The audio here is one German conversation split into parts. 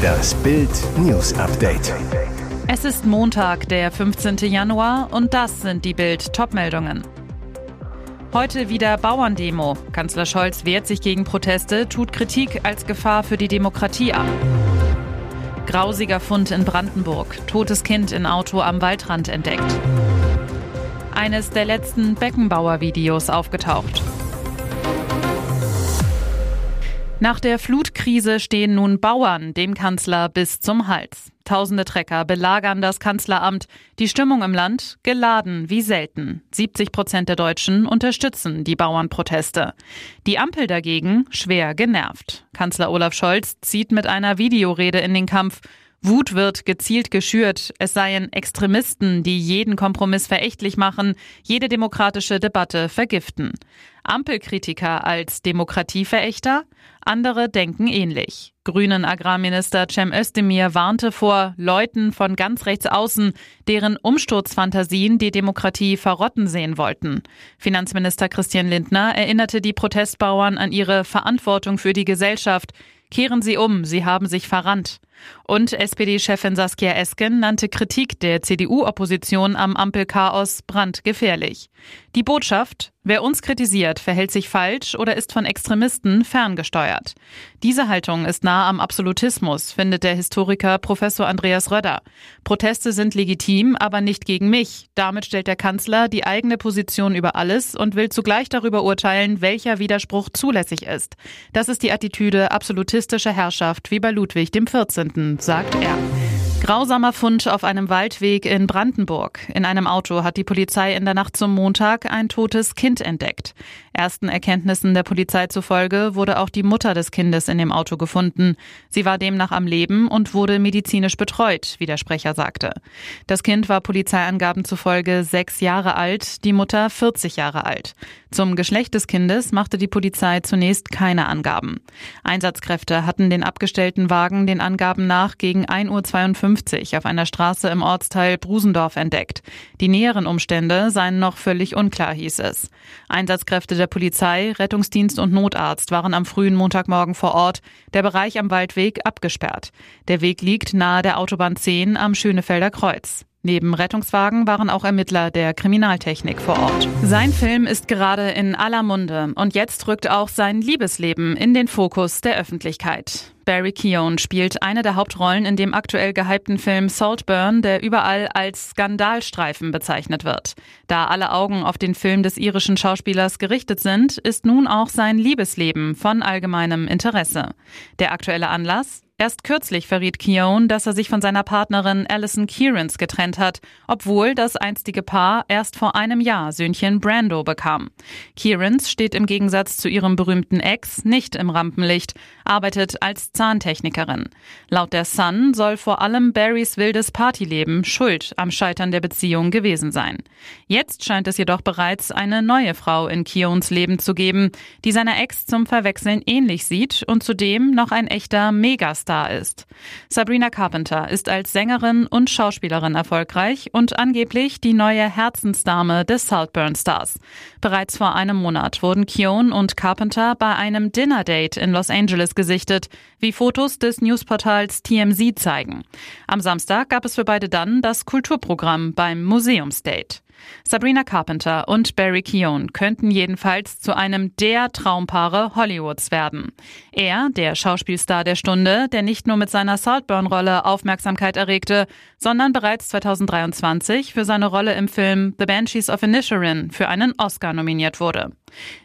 Das Bild News Update. Es ist Montag, der 15. Januar und das sind die Bild Topmeldungen. Heute wieder Bauerndemo. Kanzler Scholz wehrt sich gegen Proteste, tut Kritik als Gefahr für die Demokratie ab. Grausiger Fund in Brandenburg. Totes Kind in Auto am Waldrand entdeckt. Eines der letzten Beckenbauer-Videos aufgetaucht. Nach der Flutkrise stehen nun Bauern dem Kanzler bis zum Hals. Tausende Trecker belagern das Kanzleramt. Die Stimmung im Land geladen wie selten. 70 Prozent der Deutschen unterstützen die Bauernproteste. Die Ampel dagegen schwer genervt. Kanzler Olaf Scholz zieht mit einer Videorede in den Kampf. Wut wird gezielt geschürt. Es seien Extremisten, die jeden Kompromiss verächtlich machen, jede demokratische Debatte vergiften. Ampelkritiker als Demokratieverächter? Andere denken ähnlich. Grünen Agrarminister Cem Özdemir warnte vor Leuten von ganz rechts außen, deren Umsturzfantasien die Demokratie verrotten sehen wollten. Finanzminister Christian Lindner erinnerte die Protestbauern an ihre Verantwortung für die Gesellschaft. Kehren Sie um, Sie haben sich verrannt. Und SPD-Chefin Saskia Esken nannte Kritik der CDU-Opposition am Ampelchaos brandgefährlich. Die Botschaft, wer uns kritisiert, verhält sich falsch oder ist von Extremisten ferngesteuert. Diese Haltung ist nah am Absolutismus, findet der Historiker Professor Andreas Röder. Proteste sind legitim, aber nicht gegen mich. Damit stellt der Kanzler die eigene Position über alles und will zugleich darüber urteilen, welcher Widerspruch zulässig ist. Das ist die Attitüde absolutistischer Herrschaft wie bei Ludwig XIV finden, sagt er. Grausamer Fund auf einem Waldweg in Brandenburg. In einem Auto hat die Polizei in der Nacht zum Montag ein totes Kind entdeckt. Ersten Erkenntnissen der Polizei zufolge wurde auch die Mutter des Kindes in dem Auto gefunden. Sie war demnach am Leben und wurde medizinisch betreut, wie der Sprecher sagte. Das Kind war Polizeiangaben zufolge sechs Jahre alt, die Mutter 40 Jahre alt. Zum Geschlecht des Kindes machte die Polizei zunächst keine Angaben. Einsatzkräfte hatten den abgestellten Wagen den Angaben nach gegen 1.52 Uhr auf einer Straße im Ortsteil Brusendorf entdeckt. Die näheren Umstände seien noch völlig unklar, hieß es. Einsatzkräfte der Polizei, Rettungsdienst und Notarzt waren am frühen Montagmorgen vor Ort, der Bereich am Waldweg abgesperrt. Der Weg liegt nahe der Autobahn 10 am Schönefelder Kreuz. Neben Rettungswagen waren auch Ermittler der Kriminaltechnik vor Ort. Sein Film ist gerade in aller Munde und jetzt rückt auch sein Liebesleben in den Fokus der Öffentlichkeit. Barry Keoghan spielt eine der Hauptrollen in dem aktuell gehypten Film Saltburn, der überall als Skandalstreifen bezeichnet wird. Da alle Augen auf den Film des irischen Schauspielers gerichtet sind, ist nun auch sein Liebesleben von allgemeinem Interesse. Der aktuelle Anlass? Erst kürzlich verriet Keown, dass er sich von seiner Partnerin Alison Kierans getrennt hat, obwohl das einstige Paar erst vor einem Jahr Söhnchen Brando bekam. Kierans steht im Gegensatz zu ihrem berühmten Ex nicht im Rampenlicht, arbeitet als Zahntechnikerin. Laut der Sun soll vor allem Barrys wildes Partyleben schuld am Scheitern der Beziehung gewesen sein. Jetzt scheint es jedoch bereits eine neue Frau in Keowns Leben zu geben, die seiner Ex zum Verwechseln ähnlich sieht und zudem noch ein echter Megastar Star ist. Sabrina Carpenter ist als Sängerin und Schauspielerin erfolgreich und angeblich die neue Herzensdame des Saltburn Stars. Bereits vor einem Monat wurden Keown und Carpenter bei einem Dinner-Date in Los Angeles gesichtet, wie Fotos des Newsportals TMZ zeigen. Am Samstag gab es für beide dann das Kulturprogramm beim Museumsdate. Sabrina Carpenter und Barry Keown könnten jedenfalls zu einem der Traumpaare Hollywoods werden. Er, der Schauspielstar der Stunde, der nicht nur mit seiner Saltburn-Rolle Aufmerksamkeit erregte, sondern bereits 2023 für seine Rolle im Film The Banshees of Inisherin für einen Oscar nominiert wurde.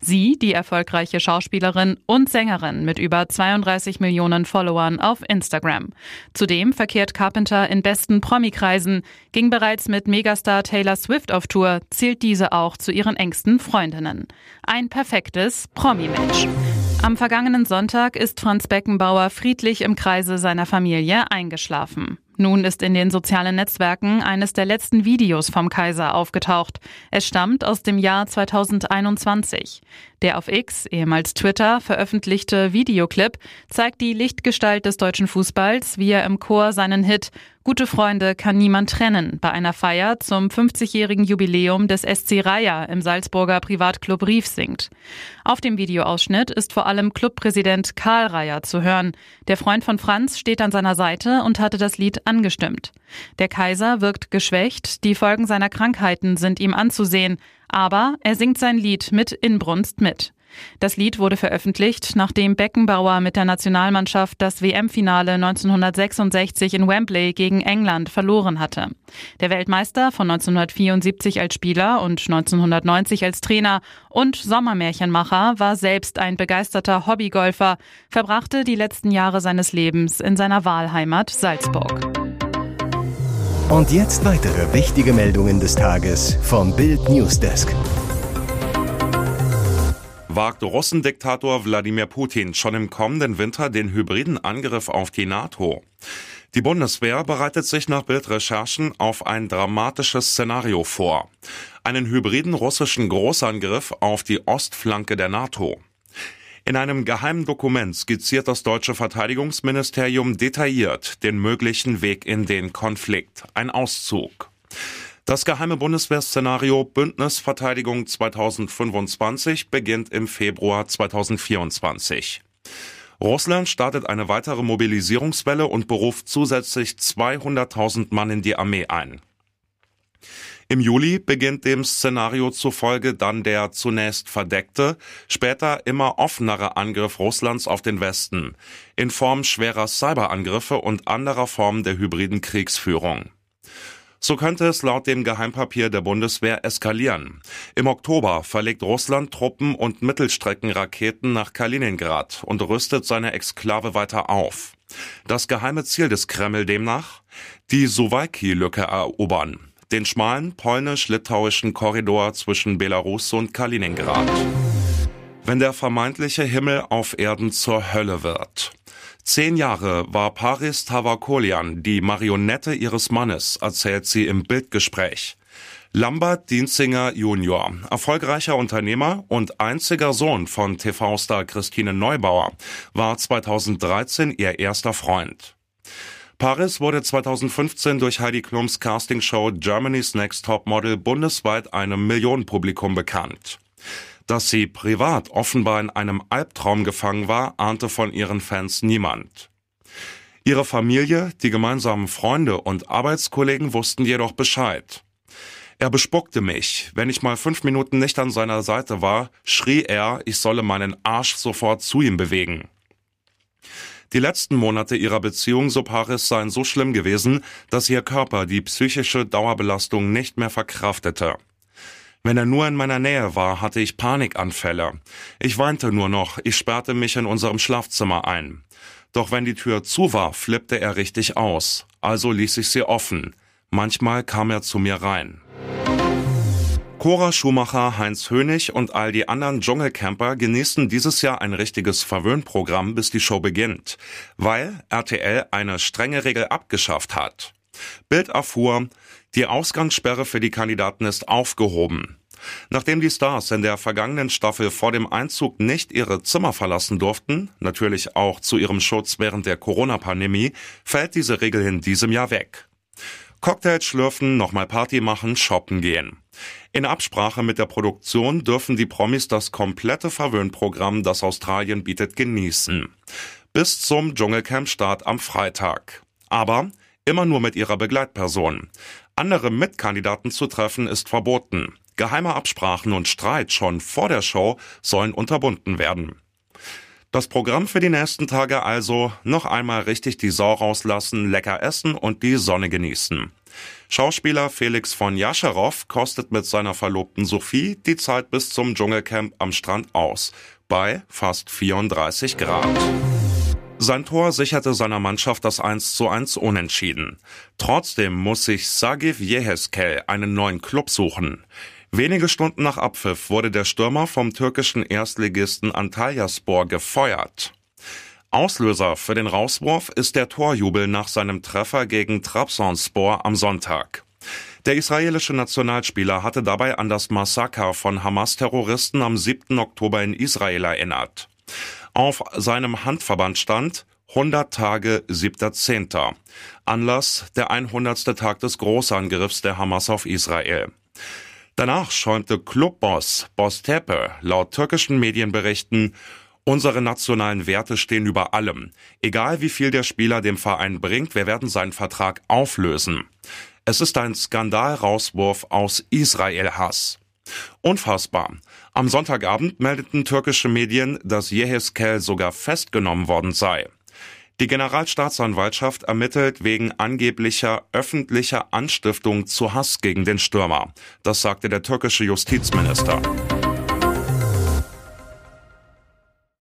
Sie, die erfolgreiche Schauspielerin und Sängerin mit über 32 Millionen Followern auf Instagram. Zudem verkehrt Carpenter in besten Promi-Kreisen, ging bereits mit Megastar Taylor Swift auf Tour, zählt diese auch zu ihren engsten Freundinnen. Ein perfektes Promi-Match. Am vergangenen Sonntag ist Franz Beckenbauer friedlich im Kreise seiner Familie eingeschlafen. Nun ist in den sozialen Netzwerken eines der letzten Videos vom Kaiser aufgetaucht. Es stammt aus dem Jahr 2021. Der auf X, ehemals Twitter, veröffentlichte Videoclip zeigt die Lichtgestalt des deutschen Fußballs, wie er im Chor seinen Hit Gute Freunde kann niemand trennen. Bei einer Feier zum 50-jährigen Jubiläum des SC Raya im Salzburger Privatclub Rief singt. Auf dem Videoausschnitt ist vor allem Clubpräsident Karl Raya zu hören. Der Freund von Franz steht an seiner Seite und hatte das Lied angestimmt. Der Kaiser wirkt geschwächt, die Folgen seiner Krankheiten sind ihm anzusehen, aber er singt sein Lied mit Inbrunst mit. Das Lied wurde veröffentlicht, nachdem Beckenbauer mit der Nationalmannschaft das WM-Finale 1966 in Wembley gegen England verloren hatte. Der Weltmeister von 1974 als Spieler und 1990 als Trainer und Sommermärchenmacher war selbst ein begeisterter Hobbygolfer, verbrachte die letzten Jahre seines Lebens in seiner Wahlheimat Salzburg. Und jetzt weitere wichtige Meldungen des Tages vom Bild Newsdesk wagt Russendiktator Wladimir Putin schon im kommenden Winter den hybriden Angriff auf die NATO. Die Bundeswehr bereitet sich nach Bildrecherchen auf ein dramatisches Szenario vor. Einen hybriden russischen Großangriff auf die Ostflanke der NATO. In einem geheimen Dokument skizziert das deutsche Verteidigungsministerium detailliert den möglichen Weg in den Konflikt. Ein Auszug. Das geheime Bundeswehrszenario Bündnisverteidigung 2025 beginnt im Februar 2024. Russland startet eine weitere Mobilisierungswelle und beruft zusätzlich 200.000 Mann in die Armee ein. Im Juli beginnt dem Szenario zufolge dann der zunächst verdeckte, später immer offenere Angriff Russlands auf den Westen in Form schwerer Cyberangriffe und anderer Formen der hybriden Kriegsführung. So könnte es laut dem Geheimpapier der Bundeswehr eskalieren. Im Oktober verlegt Russland Truppen und Mittelstreckenraketen nach Kaliningrad und rüstet seine Exklave weiter auf. Das geheime Ziel des Kreml demnach? Die Suwalki-Lücke erobern. Den schmalen polnisch-litauischen Korridor zwischen Belarus und Kaliningrad. Wenn der vermeintliche Himmel auf Erden zur Hölle wird. Zehn Jahre war Paris Tavakolian die Marionette ihres Mannes, erzählt sie im Bildgespräch. Lambert Dienzinger Junior, erfolgreicher Unternehmer und einziger Sohn von TV-Star Christine Neubauer, war 2013 ihr erster Freund. Paris wurde 2015 durch Heidi Klums Castingshow Germany's Next Top Model bundesweit einem Millionenpublikum bekannt. Dass sie privat offenbar in einem Albtraum gefangen war, ahnte von ihren Fans niemand. Ihre Familie, die gemeinsamen Freunde und Arbeitskollegen wussten jedoch Bescheid. Er bespuckte mich. Wenn ich mal fünf Minuten nicht an seiner Seite war, schrie er, ich solle meinen Arsch sofort zu ihm bewegen. Die letzten Monate ihrer Beziehung, so Paris, seien so schlimm gewesen, dass ihr Körper die psychische Dauerbelastung nicht mehr verkraftete. Wenn er nur in meiner Nähe war, hatte ich Panikanfälle. Ich weinte nur noch, ich sperrte mich in unserem Schlafzimmer ein. Doch wenn die Tür zu war, flippte er richtig aus. Also ließ ich sie offen. Manchmal kam er zu mir rein. Cora Schumacher, Heinz Hönig und all die anderen Dschungelcamper genießen dieses Jahr ein richtiges Verwöhnprogramm, bis die Show beginnt, weil RTL eine strenge Regel abgeschafft hat. Bild erfuhr, die Ausgangssperre für die Kandidaten ist aufgehoben. Nachdem die Stars in der vergangenen Staffel vor dem Einzug nicht ihre Zimmer verlassen durften, natürlich auch zu ihrem Schutz während der Corona-Pandemie, fällt diese Regel in diesem Jahr weg. Cocktails schlürfen, nochmal Party machen, shoppen gehen. In Absprache mit der Produktion dürfen die Promis das komplette Verwöhnprogramm, das Australien bietet, genießen. Bis zum Dschungelcamp-Start am Freitag. Aber immer nur mit ihrer Begleitperson. Andere Mitkandidaten zu treffen ist verboten. Geheime Absprachen und Streit schon vor der Show sollen unterbunden werden. Das Programm für die nächsten Tage also noch einmal richtig die Sau rauslassen, lecker essen und die Sonne genießen. Schauspieler Felix von Jascherow kostet mit seiner Verlobten Sophie die Zeit bis zum Dschungelcamp am Strand aus, bei fast 34 Grad. Sein Tor sicherte seiner Mannschaft das 1 zu 1 unentschieden. Trotzdem muss sich Sagiv Yeheskel einen neuen Club suchen. Wenige Stunden nach Abpfiff wurde der Stürmer vom türkischen Erstligisten Antalyaspor gefeuert. Auslöser für den Rauswurf ist der Torjubel nach seinem Treffer gegen Trabzonspor am Sonntag. Der israelische Nationalspieler hatte dabei an das Massaker von Hamas-Terroristen am 7. Oktober in Israel erinnert. Auf seinem Handverband stand 100 Tage 7.10. Anlass der 100. Tag des Großangriffs der Hamas auf Israel. Danach schäumte Clubboss Boss Tepe laut türkischen Medienberichten Unsere nationalen Werte stehen über allem. Egal wie viel der Spieler dem Verein bringt, wir werden seinen Vertrag auflösen. Es ist ein Skandalrauswurf aus Israel-Hass. Unfassbar. Am Sonntagabend meldeten türkische Medien, dass Yeheskel sogar festgenommen worden sei. Die Generalstaatsanwaltschaft ermittelt wegen angeblicher öffentlicher Anstiftung zu Hass gegen den Stürmer. Das sagte der türkische Justizminister.